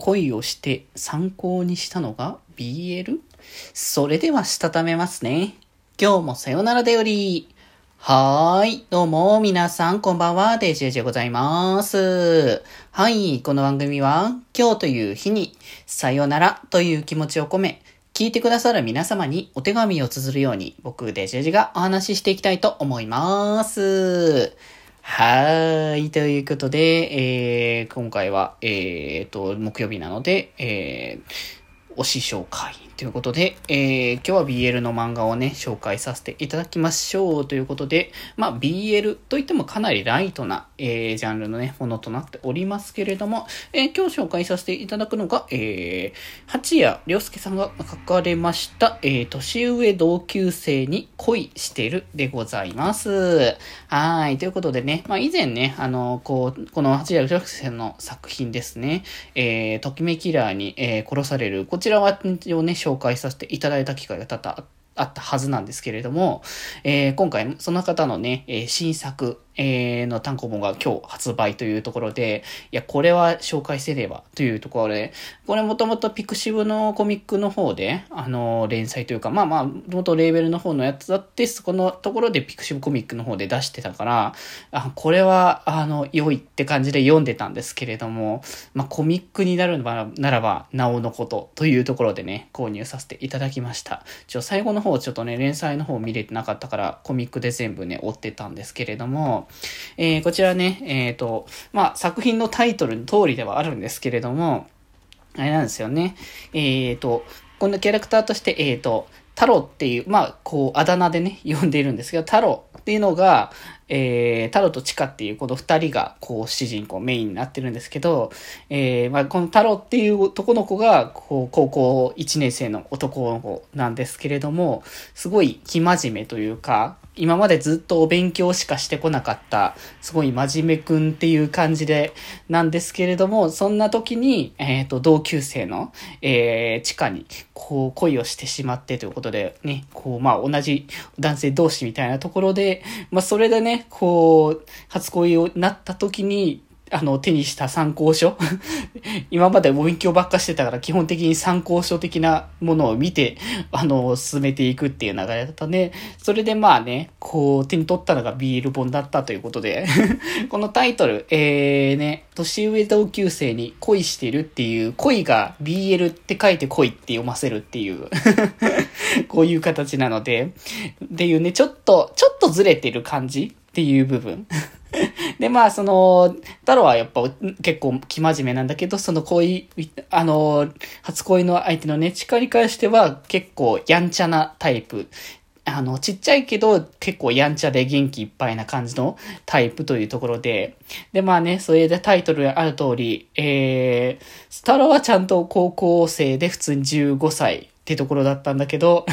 恋をして参考にしたのが BL? それではしたためますね。今日もさよならでより。はーい。どうも、皆さん、こんばんは。デジェジでございます。はい。この番組は、今日という日に、さよならという気持ちを込め、聞いてくださる皆様にお手紙を綴るように、僕、デジェジがお話ししていきたいと思います。はい。ということで、えー、今回は、えー、と、木曜日なので、えー、推し紹介ということで、えー、今日は BL の漫画をね、紹介させていただきましょうということで、まあ BL といってもかなりライトな、えー、ジャンルのね、ものとなっておりますけれども、えー、今日紹介させていただくのが、えー、八谷良介さんが書かれました、えー、年上同級生に恋してるでございます。はい。ということでね、まあ以前ね、あの、こう、この八谷良介さんの作品ですね、えー、ときめキラーに、えー、殺される、こちらは一応ね、紹介させていただいた機会が多々あったはずなんですけれども、えー、今回その方のね、えー、新作、えー、の単行本が今日発売というところで、いや、これは紹介せればというところで、これもともとピクシブのコミックの方で、あの、連載というか、まあまあ、もともとレーベルの方のやつだって、そこのところでピクシブコミックの方で出してたから、あ、これは、あの、良いって感じで読んでたんですけれども、まあ、コミックになるならば、なおのことというところでね、購入させていただきました。ちょ、最後の方ちょっとね、連載の方見れてなかったから、コミックで全部ね、追ってたんですけれども、えー、こちらね、えっ、ー、と、まあ、作品のタイトルの通りではあるんですけれども、あれなんですよね。えっ、ー、と、このキャラクターとして、えっ、と、タロっていう、まあ、こう、あだ名でね、呼んでいるんですけど、タロっていうのが、えー、タロとチカっていうこの二人が、こう、主人公、メインになってるんですけど、えー、まあ、このタロっていう男の子が、こう、高校1年生の男の子なんですけれども、すごい生真面目というか、今までずっとお勉強しかしてこなかった、すごい真面目くんっていう感じで、なんですけれども、そんな時に、えっ、ー、と、同級生の、えー、地下に、こう、恋をしてしまってということで、ね、こう、まあ、同じ男性同士みたいなところで、まあ、それでね、こう、初恋をなった時に、あの、手にした参考書。今までお勉強ばっかしてたから基本的に参考書的なものを見て、あの、進めていくっていう流れだったね。それでまあね、こう、手に取ったのがビール本だったということで。このタイトル、えーね、年上同級生に恋してるっていう、恋が BL って書いて恋って読ませるっていう。こういう形なので、っていうね、ちょっと、ちょっとずれてる感じっていう部分。で、まあ、その、太郎はやっぱ結構生真面目なんだけど、その恋、あの、初恋の相手のね、力に関しては結構やんちゃなタイプ。あの、ちっちゃいけど結構やんちゃで元気いっぱいな感じのタイプというところで、で、まあね、それでタイトルある通り、えー、スタロはちゃんと高校生で普通に15歳ってところだったんだけど、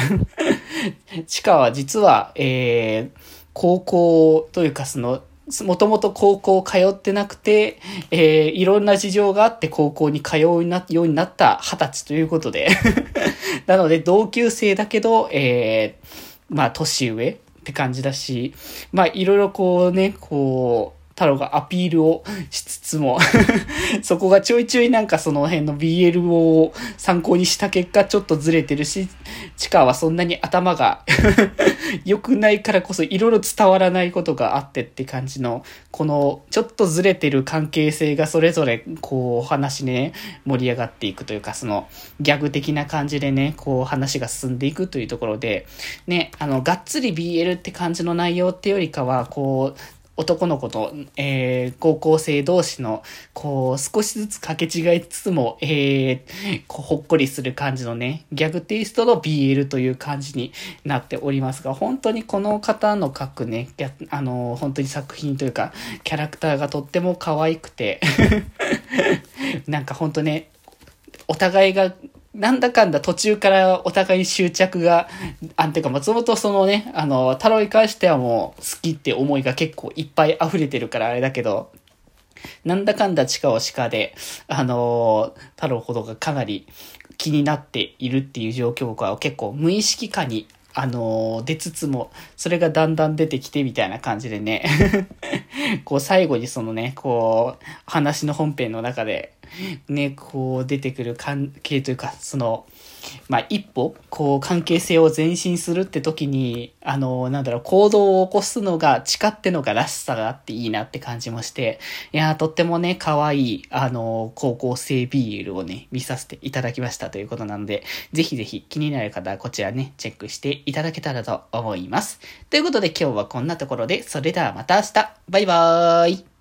チカは実は、えー、高校というかその、もともと高校通ってなくて、えー、いろんな事情があって高校に通うようになった二十歳ということで。なので同級生だけど、えー、まあ年上って感じだし、まあいろいろこうね、こう、太郎がアピールをしつつも そこがちょいちょいなんかその辺の BL を参考にした結果ちょっとずれてるし、チカはそんなに頭が 良くないからこそいろいろ伝わらないことがあってって感じの、このちょっとずれてる関係性がそれぞれこう話ね、盛り上がっていくというかそのギャグ的な感じでね、こう話が進んでいくというところで、ね、あの、がっつり BL って感じの内容ってよりかは、こう、男の子と、えー、高校生同士の、こう、少しずつ掛け違いつつも、えー、こうほっこりする感じのね、ギャグテイストの BL という感じになっておりますが、本当にこの方の書くね、あの、本当に作品というか、キャラクターがとっても可愛くて なんか本当ね、お互いがなんだかんだ途中からお互い執着が、あんてか松本そのね、あの、太郎に関してはもう好きって思いが結構いっぱい溢れてるからあれだけど、なんだかんだ地下を鹿で、あの、太郎ほどがかなり気になっているっていう状況は結構無意識化にあの出つつも、それがだんだん出てきてみたいな感じでね。こう最後にそのね、こう、話の本編の中で、ね、こう出てくる関係というか、その、まあ、一歩、こう、関係性を前進するって時に、あの、なんだろう、行動を起こすのが、誓ってのがらしさがあっていいなって感じもして、いやとってもね、可愛い、あの、高校生 BL をね、見させていただきましたということなので、ぜひぜひ気になる方はこちらね、チェックしていただけたらと思います。ということで今日はこんなところで、それではまた明日バイバーイ